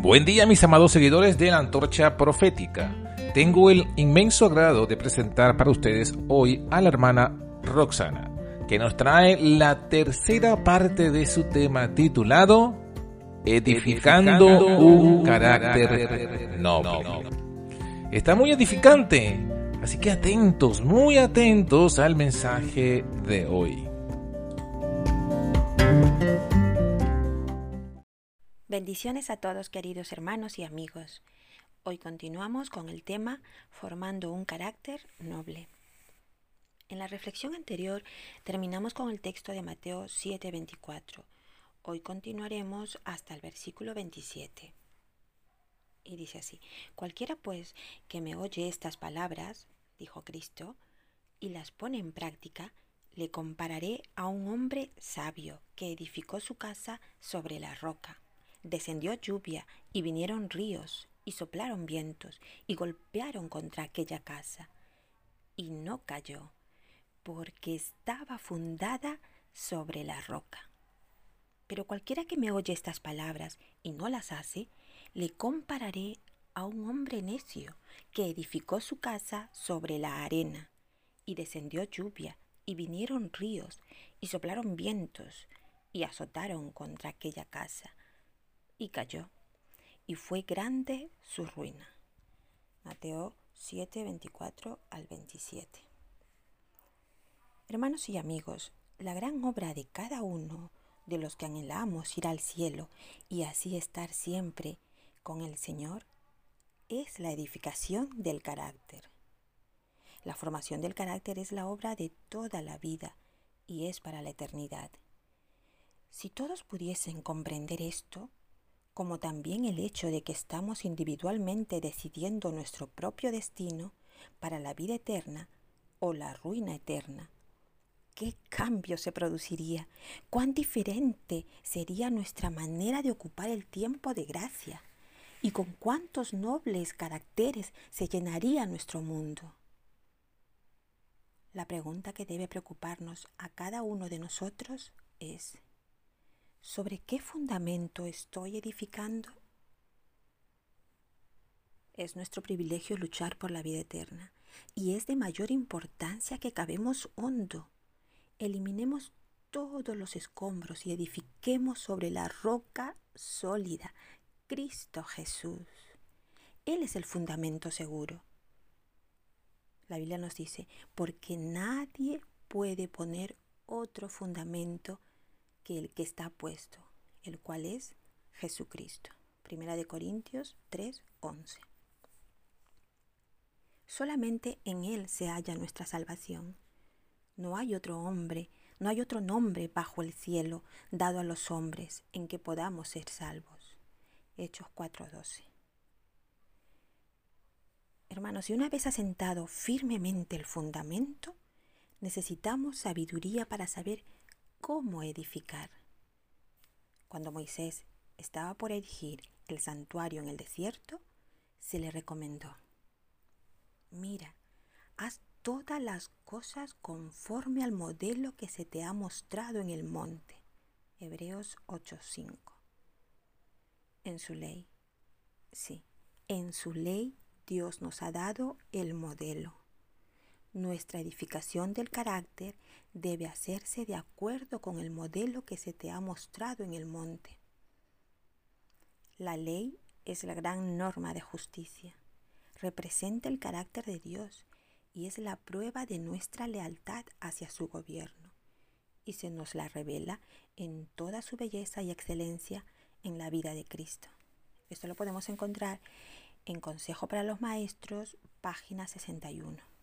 Buen día mis amados seguidores de la Antorcha Profética. Tengo el inmenso agrado de presentar para ustedes hoy a la hermana Roxana, que nos trae la tercera parte de su tema titulado Edificando, un carácter noble. Está muy edificante, así que atentos, muy atentos al mensaje de hoy. Bendiciones a todos queridos hermanos y amigos. Hoy continuamos con el tema Formando un carácter noble. En la reflexión anterior terminamos con el texto de Mateo 7:24. Hoy continuaremos hasta el versículo 27. Y dice así, cualquiera pues que me oye estas palabras, dijo Cristo, y las pone en práctica, le compararé a un hombre sabio que edificó su casa sobre la roca descendió lluvia y vinieron ríos y soplaron vientos y golpearon contra aquella casa. Y no cayó, porque estaba fundada sobre la roca. Pero cualquiera que me oye estas palabras y no las hace, le compararé a un hombre necio que edificó su casa sobre la arena. Y descendió lluvia, y vinieron ríos, y soplaron vientos, y azotaron contra aquella casa, y cayó, y fue grande su ruina. Mateo 7, 24 al 27. Hermanos y amigos, la gran obra de cada uno de los que anhelamos ir al cielo y así estar siempre con el Señor es la edificación del carácter. La formación del carácter es la obra de toda la vida y es para la eternidad. Si todos pudiesen comprender esto, como también el hecho de que estamos individualmente decidiendo nuestro propio destino para la vida eterna o la ruina eterna. ¿Qué cambio se produciría? ¿Cuán diferente sería nuestra manera de ocupar el tiempo de gracia? ¿Y con cuántos nobles caracteres se llenaría nuestro mundo? La pregunta que debe preocuparnos a cada uno de nosotros es, ¿Sobre qué fundamento estoy edificando? Es nuestro privilegio luchar por la vida eterna y es de mayor importancia que cabemos hondo. Eliminemos todos los escombros y edifiquemos sobre la roca sólida, Cristo Jesús. Él es el fundamento seguro. La Biblia nos dice, porque nadie puede poner otro fundamento que el que está puesto, el cual es Jesucristo. Primera de Corintios 3:11. Solamente en Él se halla nuestra salvación. No hay otro hombre, no hay otro nombre bajo el cielo dado a los hombres en que podamos ser salvos. Hechos 4:12. Hermanos, y una vez asentado firmemente el fundamento, necesitamos sabiduría para saber cómo edificar. Cuando Moisés estaba por erigir el santuario en el desierto, se le recomendó, mira, haz todas las cosas conforme al modelo que se te ha mostrado en el monte. Hebreos 8:5. En su ley, sí, en su ley Dios nos ha dado el modelo. Nuestra edificación del carácter debe hacerse de acuerdo con el modelo que se te ha mostrado en el monte. La ley es la gran norma de justicia. Representa el carácter de Dios y es la prueba de nuestra lealtad hacia su gobierno. Y se nos la revela en toda su belleza y excelencia en la vida de Cristo. Esto lo podemos encontrar en Consejo para los Maestros, página 61.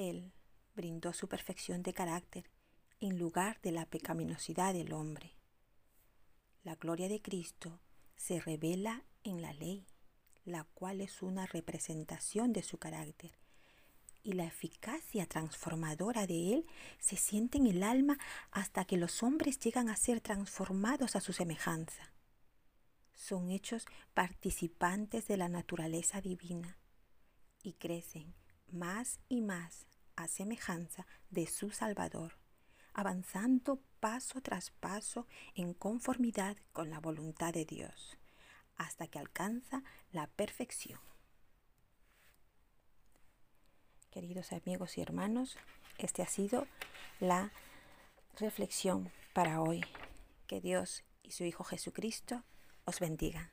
Él brindó su perfección de carácter en lugar de la pecaminosidad del hombre. La gloria de Cristo se revela en la ley, la cual es una representación de su carácter, y la eficacia transformadora de él se siente en el alma hasta que los hombres llegan a ser transformados a su semejanza. Son hechos participantes de la naturaleza divina y crecen más y más a semejanza de su Salvador, avanzando paso tras paso en conformidad con la voluntad de Dios, hasta que alcanza la perfección. Queridos amigos y hermanos, este ha sido la reflexión para hoy. Que Dios y su Hijo Jesucristo os bendiga.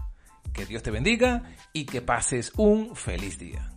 Que Dios te bendiga y que pases un feliz día.